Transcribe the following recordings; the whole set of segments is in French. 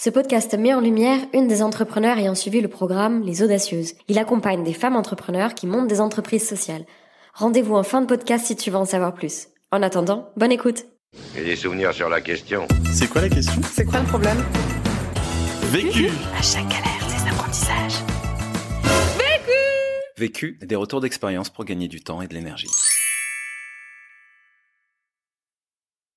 Ce podcast met en lumière une des entrepreneurs ayant suivi le programme Les Audacieuses. Il accompagne des femmes entrepreneurs qui montent des entreprises sociales. Rendez-vous en fin de podcast si tu veux en savoir plus. En attendant, bonne écoute. J'ai des souvenirs sur la question. C'est quoi la question? C'est quoi le problème? Vécu À chaque galère, des apprentissages. Vécu, des retours d'expérience pour gagner du temps et de l'énergie.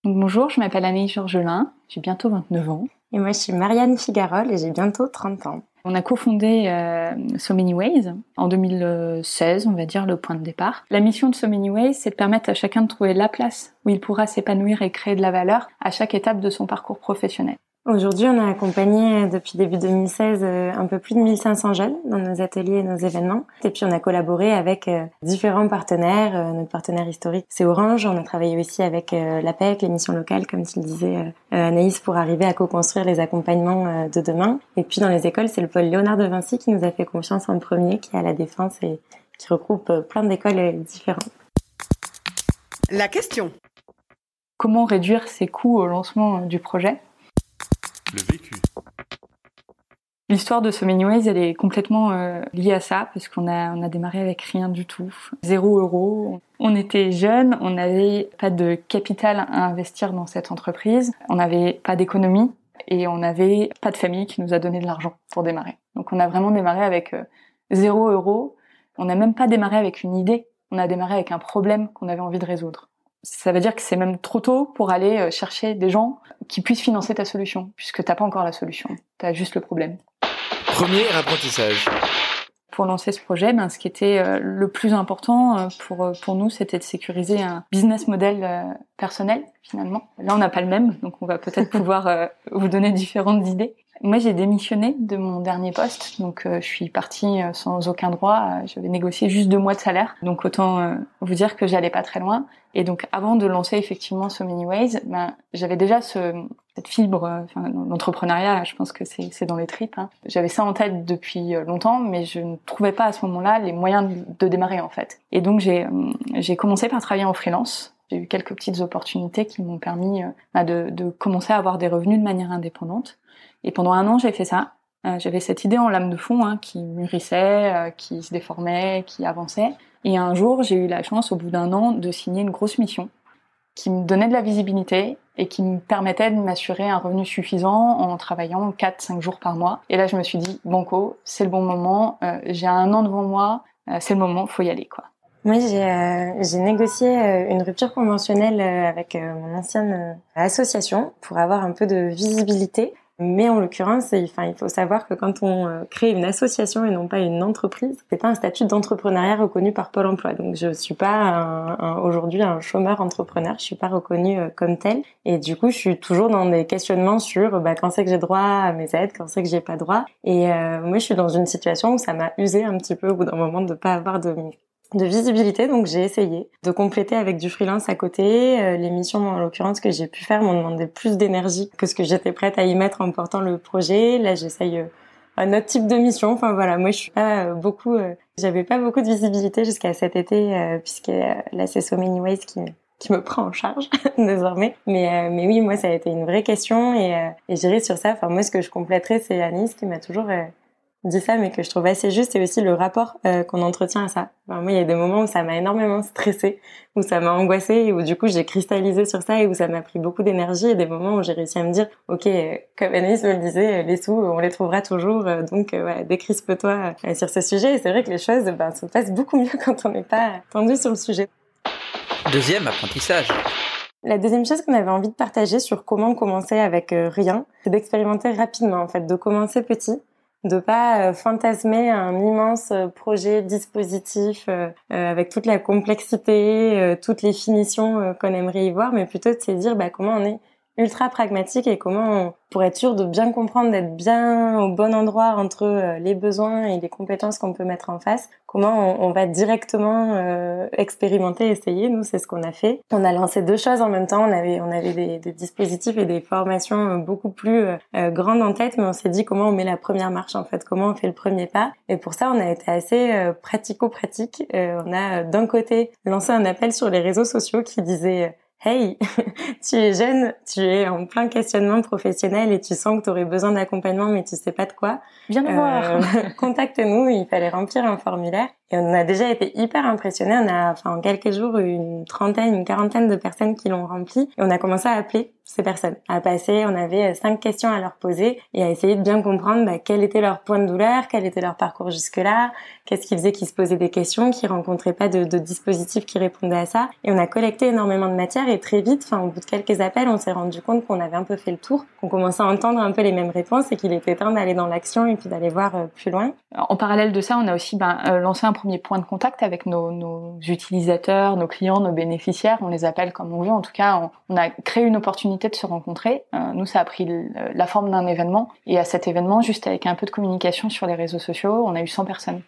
Bonjour, je m'appelle Anaïs Georgelin, j'ai bientôt 29 ans. Et moi, je suis Marianne Figarol et j'ai bientôt 30 ans. On a cofondé euh, So Many Ways en 2016, on va dire le point de départ. La mission de So Many Ways, c'est de permettre à chacun de trouver la place où il pourra s'épanouir et créer de la valeur à chaque étape de son parcours professionnel. Aujourd'hui, on a accompagné euh, depuis début 2016 euh, un peu plus de 1500 jeunes dans nos ateliers et nos événements. Et puis, on a collaboré avec euh, différents partenaires. Notre partenaire historique, c'est Orange. On a travaillé aussi avec l'APEC, les missions locales, comme tu le disais, Anaïs, pour arriver à co-construire les accompagnements de demain. Et puis, dans les écoles, c'est le pôle Léonard de Vinci qui nous a fait confiance en premier, qui est à la Défense et qui regroupe plein d'écoles différentes. La question. Comment réduire ses coûts au lancement du projet? L'histoire de So Ways, elle est complètement euh, liée à ça, parce qu'on a, on a démarré avec rien du tout. Zéro euro. On était jeunes, on n'avait pas de capital à investir dans cette entreprise, on n'avait pas d'économie, et on n'avait pas de famille qui nous a donné de l'argent pour démarrer. Donc on a vraiment démarré avec euh, zéro euro. On n'a même pas démarré avec une idée, on a démarré avec un problème qu'on avait envie de résoudre. Ça veut dire que c'est même trop tôt pour aller euh, chercher des gens qui puissent financer ta solution, puisque t'as pas encore la solution, t'as juste le problème. Premier apprentissage. Pour lancer ce projet, ben, ce qui était euh, le plus important euh, pour, pour nous, c'était de sécuriser un business model personnel, finalement. Là, on n'a pas le même, donc on va peut-être pouvoir vous donner différentes idées. Moi, j'ai démissionné de mon dernier poste, donc euh, je suis partie euh, sans aucun droit. Euh, J'avais négocié juste deux mois de salaire, donc autant euh, vous dire que j'allais pas très loin. Et donc, avant de lancer effectivement So Many Ways, ben, j'avais déjà ce, cette fibre, euh, enfin, l'entrepreneuriat. Je pense que c'est dans les tripes. hein. J'avais ça en tête depuis longtemps, mais je ne trouvais pas à ce moment-là les moyens de, de démarrer en fait. Et donc, j'ai commencé par travailler en freelance. J'ai eu quelques petites opportunités qui m'ont permis ben, de, de commencer à avoir des revenus de manière indépendante. Et pendant un an, j'ai fait ça. Euh, J'avais cette idée en lame de fond hein, qui mûrissait, euh, qui se déformait, qui avançait. Et un jour, j'ai eu la chance, au bout d'un an, de signer une grosse mission qui me donnait de la visibilité et qui me permettait de m'assurer un revenu suffisant en travaillant 4-5 jours par mois. Et là, je me suis dit, Banco, c'est le bon moment, euh, j'ai un an devant moi, c'est le moment, faut y aller. quoi. Moi, j'ai négocié une rupture conventionnelle avec mon ancienne association pour avoir un peu de visibilité. Mais en l'occurrence, il, faut savoir que quand on euh, crée une association et non pas une entreprise, c'est pas un statut d'entrepreneuriat reconnu par Pôle Emploi. Donc, je suis pas aujourd'hui un chômeur entrepreneur. Je suis pas reconnue euh, comme tel. Et du coup, je suis toujours dans des questionnements sur bah, quand c'est que j'ai droit à mes aides, quand c'est que j'ai pas droit. Et euh, moi, je suis dans une situation où ça m'a usé un petit peu au bout d'un moment de pas avoir de de visibilité, donc j'ai essayé de compléter avec du freelance à côté. Euh, les missions, en l'occurrence, que j'ai pu faire m'ont demandé plus d'énergie que ce que j'étais prête à y mettre en portant le projet. Là, j'essaye euh, un autre type de mission. Enfin voilà, moi je suis pas euh, beaucoup, euh, j'avais pas beaucoup de visibilité jusqu'à cet été, euh, puisque là c'est So Many Ways qui qui me prend en charge désormais. Mais euh, mais oui, moi ça a été une vraie question et euh, et j'irai sur ça. Enfin moi ce que je compléterais, c'est Anis qui m'a toujours euh, dit ça, mais que je trouve assez juste, c'est aussi le rapport euh, qu'on entretient à ça. Enfin, moi, il y a des moments où ça m'a énormément stressée, où ça m'a angoissée, et où du coup j'ai cristallisé sur ça et où ça m'a pris beaucoup d'énergie, et des moments où j'ai réussi à me dire, ok, euh, comme Anaïs me le disait, euh, les sous, on les trouvera toujours, euh, donc euh, voilà, décrispe-toi euh, sur ce sujet. Et c'est vrai que les choses ben, se passent beaucoup mieux quand on n'est pas tendu sur le sujet. Deuxième apprentissage. La deuxième chose qu'on avait envie de partager sur comment commencer avec rien, c'est d'expérimenter rapidement en fait, de commencer petit, de pas euh, fantasmer un immense euh, projet dispositif euh, avec toute la complexité, toutes les finitions qu'on aimerait y voir, mais plutôt de se dire bah, comment on est ultra pragmatique et comment on, pour être sûr de bien comprendre, d'être bien au bon endroit entre euh, les besoins et les compétences qu'on peut mettre en face, comment on, va directement euh, expérimenter, essayer. Nous, c'est ce qu'on a fait. On a lancé deux choses en même temps. On avait, on avait des, dispositifs et des formations euh, beaucoup plus grandes en tête, mais on s'est dit comment on met la première marche en fait, comment on fait le premier pas. Et pour ça, on a été assez pratico-pratique. On a d'un côté lancé un appel sur les réseaux sociaux qui disait Hey, tu es jeune, tu es en plein questionnement professionnel et tu sens que tu aurais besoin d'accompagnement mais tu sais pas de quoi. Viens nous voir. Euh, Contacte-nous, il fallait remplir un formulaire. Et on a déjà été hyper impressionnés. On a, enfin, en quelques jours, une trentaine, une quarantaine de personnes qui l'ont rempli. Et on a commencé à appeler ces personnes, à passer. On avait cinq questions à leur poser et à essayer de bien comprendre bah, quel était leur point de douleur, quel était leur parcours jusque-là, qu'est-ce qui faisait qu'ils se posaient des questions, qu'ils rencontraient pas de, de dispositifs qui répondaient à ça. Et on a collecté énormément de matière et très vite, enfin, au bout de quelques appels, on s'est rendu compte qu'on avait un peu fait le tour, qu'on commençait à entendre un peu les mêmes réponses et qu'il était temps d'aller dans l'action et puis d'aller voir euh, plus loin. En parallèle de ça, on a aussi ben, euh, lancé un premier point de contact avec nos, nos, utilisateurs, nos clients, nos bénéficiaires. On les appelle comme on veut. En tout cas, on, on a créé une opportunité de se rencontrer. Euh, nous, ça a pris la forme d'un événement. Et à cet événement, juste avec un peu de communication sur les réseaux sociaux, on a eu 100 personnes.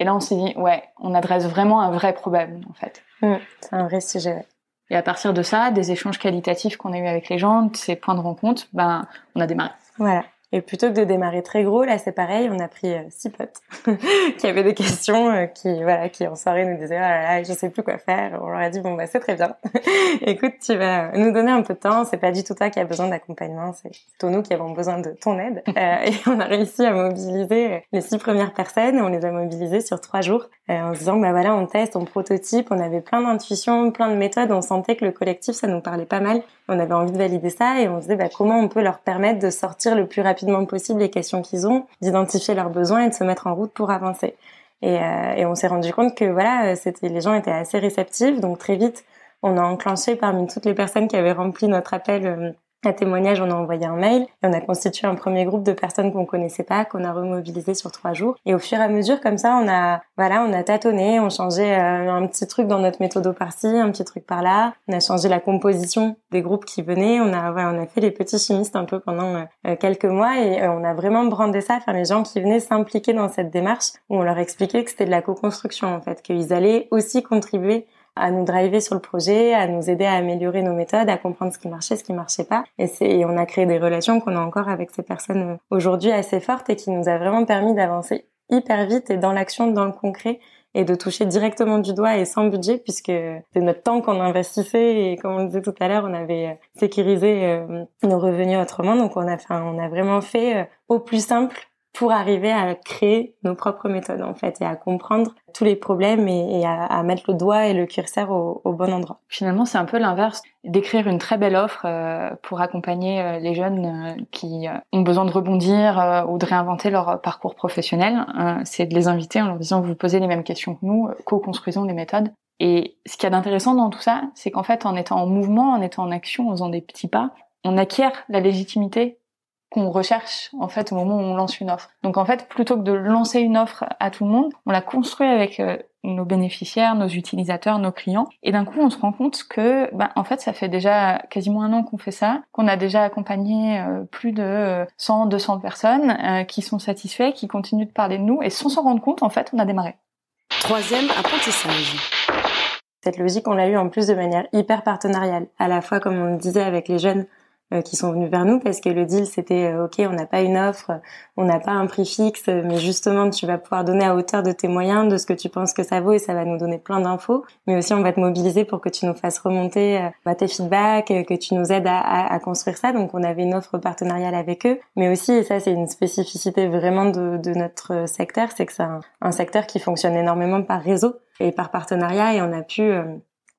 Et là, on s'est dit, ouais, on adresse vraiment un vrai problème, en fait. Mmh, c'est un vrai sujet. Et à partir de ça, des échanges qualitatifs qu'on a eu avec les gens, ces points de rencontre, ben, on a démarré. Voilà. Et plutôt que de démarrer très gros, là c'est pareil, on a pris euh, six potes qui avaient des questions, euh, qui voilà, qui en soirée nous disaient oh là là, je sais plus quoi faire. On leur a dit bon bah c'est très bien. Écoute, tu vas nous donner un peu de temps. C'est pas du tout toi qui as besoin d'accompagnement, c'est plutôt nous qui avons besoin de ton aide. Euh, et on a réussi à mobiliser les six premières personnes. Et on les a mobilisées sur trois jours euh, en se disant bah voilà, on teste, on prototype. On avait plein d'intuitions, plein de méthodes. On sentait que le collectif ça nous parlait pas mal. On avait envie de valider ça et on se disait bah comment on peut leur permettre de sortir le plus rapidement possible les questions qu'ils ont, d'identifier leurs besoins et de se mettre en route pour avancer. Et, euh, on s'est rendu compte que voilà, c'était les gens étaient assez réceptifs, donc très vite, on a enclenché parmi toutes les personnes qui avaient rempli notre appel euh, à témoignage, on a envoyé un mail et on a constitué un premier groupe de personnes qu'on connaissait pas, qu'on a remobilisé sur trois jours. Et au fur et à mesure, comme ça, on a, voilà, on a tâtonné, on changeait euh, un petit truc dans notre méthode par-ci, un petit truc par-là. On a changé la composition des groupes qui venaient. On a, voilà, on a fait les petits chimistes un peu pendant euh, quelques mois et euh, on a vraiment brandé ça. Enfin, les gens qui venaient s'impliquer dans cette démarche, où on leur expliquait que c'était de la co-construction en fait, qu'ils allaient aussi contribuer à nous driver sur le projet, à nous aider à améliorer nos méthodes, à comprendre ce qui marchait, ce qui marchait pas. Et, c'est, on a créé des relations qu'on a encore avec ces personnes euh, aujourd'hui assez fortes et qui nous a vraiment permis d'avancer hyper vite et dans l'action, dans le concret et de toucher directement du doigt et sans budget puisque c'est notre temps qu'on investissait et comme on le disait tout à l'heure, on avait euh, sécurisé euh, nos revenus autrement. Donc on a, enfin, on a vraiment fait au plus simple pour arriver à créer nos propres méthodes en fait et à comprendre tous les problèmes et, à, mettre le doigt et le curseur au, bon endroit. Finalement, c'est un peu l'inverse d'écrire une très belle offre euh, pour accompagner euh, les jeunes euh, qui ont besoin de rebondir ou de réinventer leur parcours professionnel. c'est de les inviter en leur disant vous posez les mêmes questions que nous, co-construisons les méthodes. Et ce qu'il y a d'intéressant dans tout ça, c'est qu'en fait, en étant en mouvement, en étant en action, en faisant des petits pas, on acquiert la légitimité qu'on recherche en fait au moment où on lance une offre. Donc en fait, plutôt que de lancer une offre à tout le monde, on la construit avec euh, nos bénéficiaires, nos utilisateurs, nos clients. Et d'un coup, on se rend compte que, ben, en fait, ça fait déjà quasiment un an qu'on fait ça, qu'on a déjà accompagné euh, plus de 100, 200 personnes euh, qui sont satisfaits, qui continuent de parler de nous. Et sans s'en rendre compte, en fait, on a démarré. Troisième apprentissage. Cette logique, on l'a eu en plus de manière hyper partenariale. À la fois, comme on le disait avec les jeunes, euh, qui sont venus vers nous parce que le deal c'était euh, ok on n'a pas une offre on n'a pas un prix fixe mais justement tu vas pouvoir donner à hauteur de tes moyens de ce que tu penses que ça vaut et ça va nous donner plein d'infos. Mais aussi on va te mobiliser pour que tu nous fasses remonter euh, bah, tes feedbacks que tu nous aides à, à, à, construire ça. Donc on avait une offre partenariale avec eux. Mais aussi et ça c'est une spécificité vraiment de, de notre secteur c'est que c'est un, un, secteur qui fonctionne énormément par réseau et par partenariat. Et on a pu euh,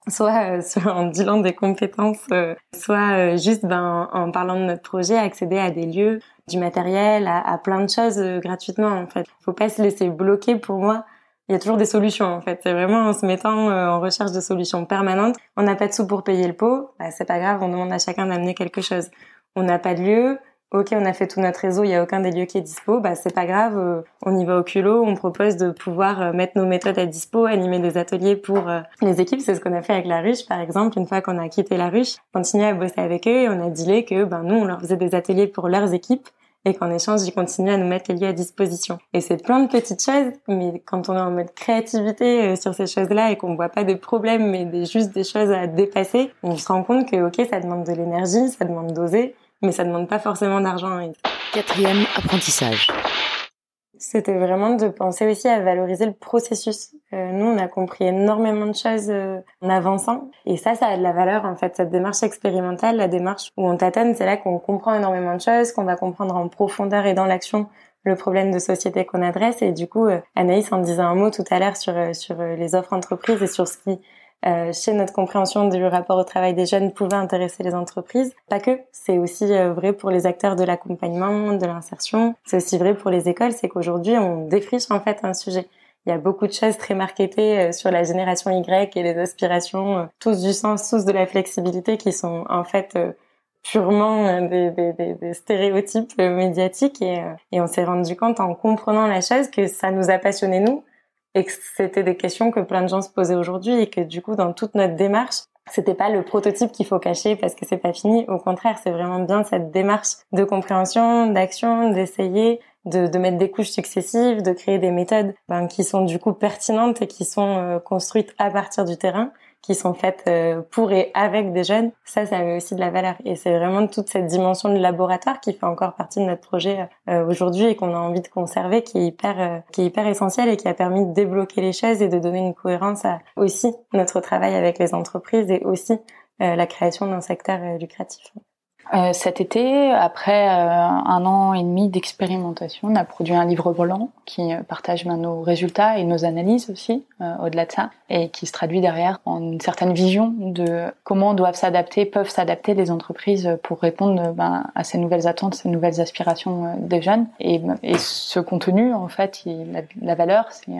soit en dealant des compétences, euh, soit euh, juste ben, en parlant de notre projet, accéder à des lieux, du matériel, à, à plein de choses gratuitement en fait. Faut pas se laisser bloquer pour moi. Il y a toujours des solutions en fait. C'est vraiment en se mettant en recherche de solutions permanentes. On n'a pas de sous pour payer le pot, bah, c'est pas grave, on demande à chacun d'amener quelque chose. On n'a pas de lieu, ok, on a fait tout notre réseau, il y a aucun des lieux qui est dispo, bah c'est pas grave, euh, on y va au culot, on propose de pouvoir euh, mettre nos méthodes à dispo, animer des ateliers pour euh, les équipes, c'est ce qu'on a fait avec la ruche par exemple, une fois qu'on a quitté la ruche, continuer à bosser avec eux et on a dit que ben nous on leur faisait des ateliers pour leurs équipes et qu'en échange, ils continuent à nous mettre les lieux à disposition. Et c'est plein de petites choses, mais quand on est en mode créativité sur ces choses-là et qu'on voit pas des problèmes, mais juste des choses à dépasser, on se rend compte que, ok, ça demande de l'énergie, ça demande d'oser, mais ça demande pas forcément d'argent. Quatrième apprentissage. c'était vraiment de penser aussi à valoriser le processus. Euh, nous, on a compris énormément de choses euh, en avançant, et ça, ça a de la valeur en fait. Cette démarche expérimentale, la démarche où on tâtonne, c'est là qu'on comprend énormément de choses, qu'on va comprendre en profondeur et dans l'action le problème de société qu'on adresse. Et du coup, euh, Anaïs en disait un mot tout à l'heure sur sur les offres entreprises et sur ce qui euh, chez notre compréhension du rapport au travail des jeunes pouvait intéresser les entreprises. Pas que, c'est aussi euh, vrai pour les acteurs de l'accompagnement, de l'insertion. C'est aussi vrai pour les écoles, c'est qu'aujourd'hui on défriche en fait un sujet. Il y a beaucoup de choses très marketées euh, sur la génération Y et les aspirations, tous du sens, tous de la flexibilité, qui sont en fait purement des, des, des, des, stéréotypes médiatiques et, et on s'est rendu compte en comprenant la chose que ça nous a passionnés nous et que c'était des questions que plein de gens se posaient aujourd'hui et que du coup dans toute notre démarche c'était pas le prototype qu'il faut cacher parce que c'est pas fini. Au contraire c'est vraiment bien cette démarche de compréhension d'action d'essayer de, de, mettre des couches successives de créer des méthodes ben, qui sont du coup pertinentes et qui sont euh, construites à partir du terrain qui sont faites euh, pour et avec des jeunes, ça, ça avait aussi de la valeur. Et c'est vraiment toute cette dimension de laboratoire qui fait encore partie de notre projet euh, aujourd'hui et qu'on a envie de conserver, qui est hyper, euh, qui est hyper essentiel et qui a permis de débloquer les choses et de donner une cohérence à aussi notre travail avec les entreprises et aussi la création d'un secteur lucratif. Euh, cet été, après euh, un an et demi d'expérimentation, on a produit un livre volant qui euh, partage ben, nos résultats et nos analyses aussi, au-delà de ça, et qui se traduit derrière en une certaine vision de comment doivent s'adapter, peuvent s'adapter les entreprises pour répondre ben, à ces nouvelles attentes, ces nouvelles aspirations des jeunes. Et, et ce contenu, en fait, il, la, valeur, c'est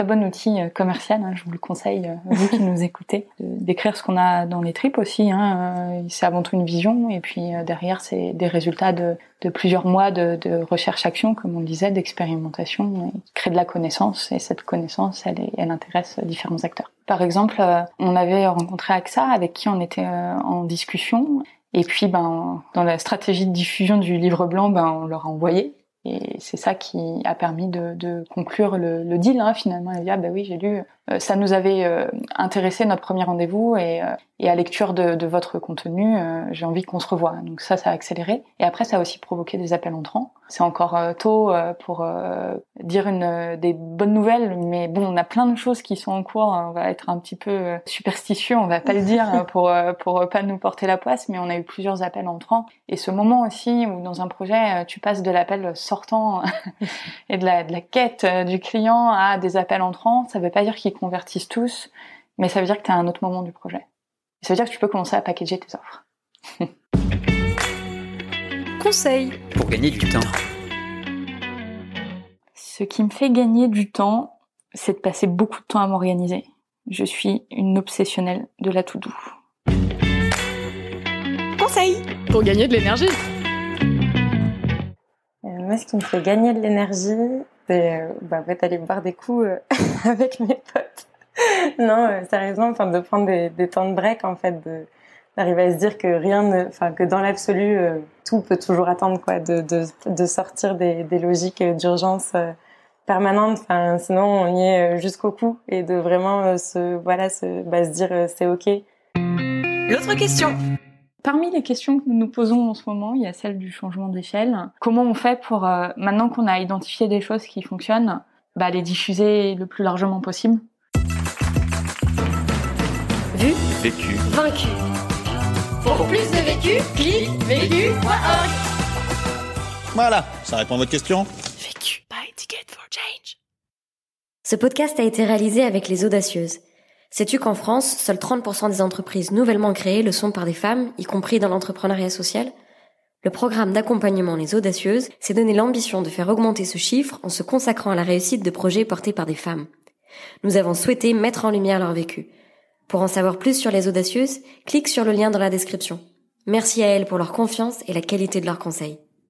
très bon outil commercial. Hein, je vous le conseille, vous qui nous écoutez, d'écrire ce qu'on a dans les tripes aussi. Hein, c'est avant tout une vision, et puis euh, derrière, c'est des résultats de, plusieurs mois de, recherche-action, comme on le disait, d'expérimentation, créer de la connaissance. Et cette connaissance, elle, elle intéresse différents acteurs. Par exemple, euh, on avait rencontré AXA, avec qui on était euh, en discussion. Et puis, ben, dans la stratégie de diffusion du livre blanc, ben, on leur a envoyé et c'est ça qui a permis de, conclure le, deal hein, finalement. Et dire, ah, bah oui, j'ai lu, euh, ça nous avait euh, intéressé notre premier rendez-vous et, euh, et à lecture de, de votre contenu, j'ai envie qu'on se revoie. Donc ça, ça a accéléré. Et après, ça a aussi provoqué des appels entrants. C'est encore tôt pour dire une des bonnes nouvelles, mais bon, on a plein de choses qui sont en cours. On va être un petit peu superstitieux, on va pas le dire pour pour pas nous porter la poisse, mais on a eu plusieurs appels entrants. Et ce moment aussi où dans un projet, tu passes de l'appel sortant et de la, de la quête du client à des appels entrants, ça veut pas dire qu'il convertissent tous, mais ça veut dire que tu as un autre moment du projet. ça veut dire que tu peux commencer à packager tes offres. Conseil pour gagner du temps. Ce qui me fait gagner du temps, c'est de passer beaucoup de temps à m'organiser. Je suis une obsessionnelle de la to-do. Conseil pour gagner de l'énergie. Euh, moi, ce qui me fait gagner de l'énergie, c'est euh, bah, en fait, aller boire des coups euh, avec mes potes. non, euh, sérieusement, enfin, de prendre des, des, temps de break, en fait, de d'arriver à se dire que rien ne, enfin, que dans l'absolu, tout peut toujours attendre, quoi, de, de, de sortir des, des logiques d'urgence permanentes. Enfin, sinon, on y est jusqu'au cou et de vraiment se, voilà, se, bah, se dire c'est ok. L'autre question. Parmi les questions que nous nous posons en ce moment, il y a celle du changement d'échelle. Comment on fait pour, euh, maintenant qu'on a identifié des choses qui fonctionnent, bah, les diffuser le plus largement possible? Vu Vécu Vaincu Pour plus de vécu, clique vécu.org Voilà, ça répond à votre question Vécu. Buy ticket for change. Ce podcast a été réalisé avec les Audacieuses Sais-tu qu'en France, seuls 30% des entreprises nouvellement créées le sont par des femmes, y compris dans l'entrepreneuriat social? Le programme d'accompagnement Les Audacieuses s'est donné l'ambition de faire augmenter ce chiffre en se consacrant à la réussite de projets portés par des femmes. Nous avons souhaité mettre en lumière leur vécu. Pour en savoir plus sur les Audacieuses, clique sur le lien dans la description. Merci à elles pour leur confiance et la qualité de leurs conseils.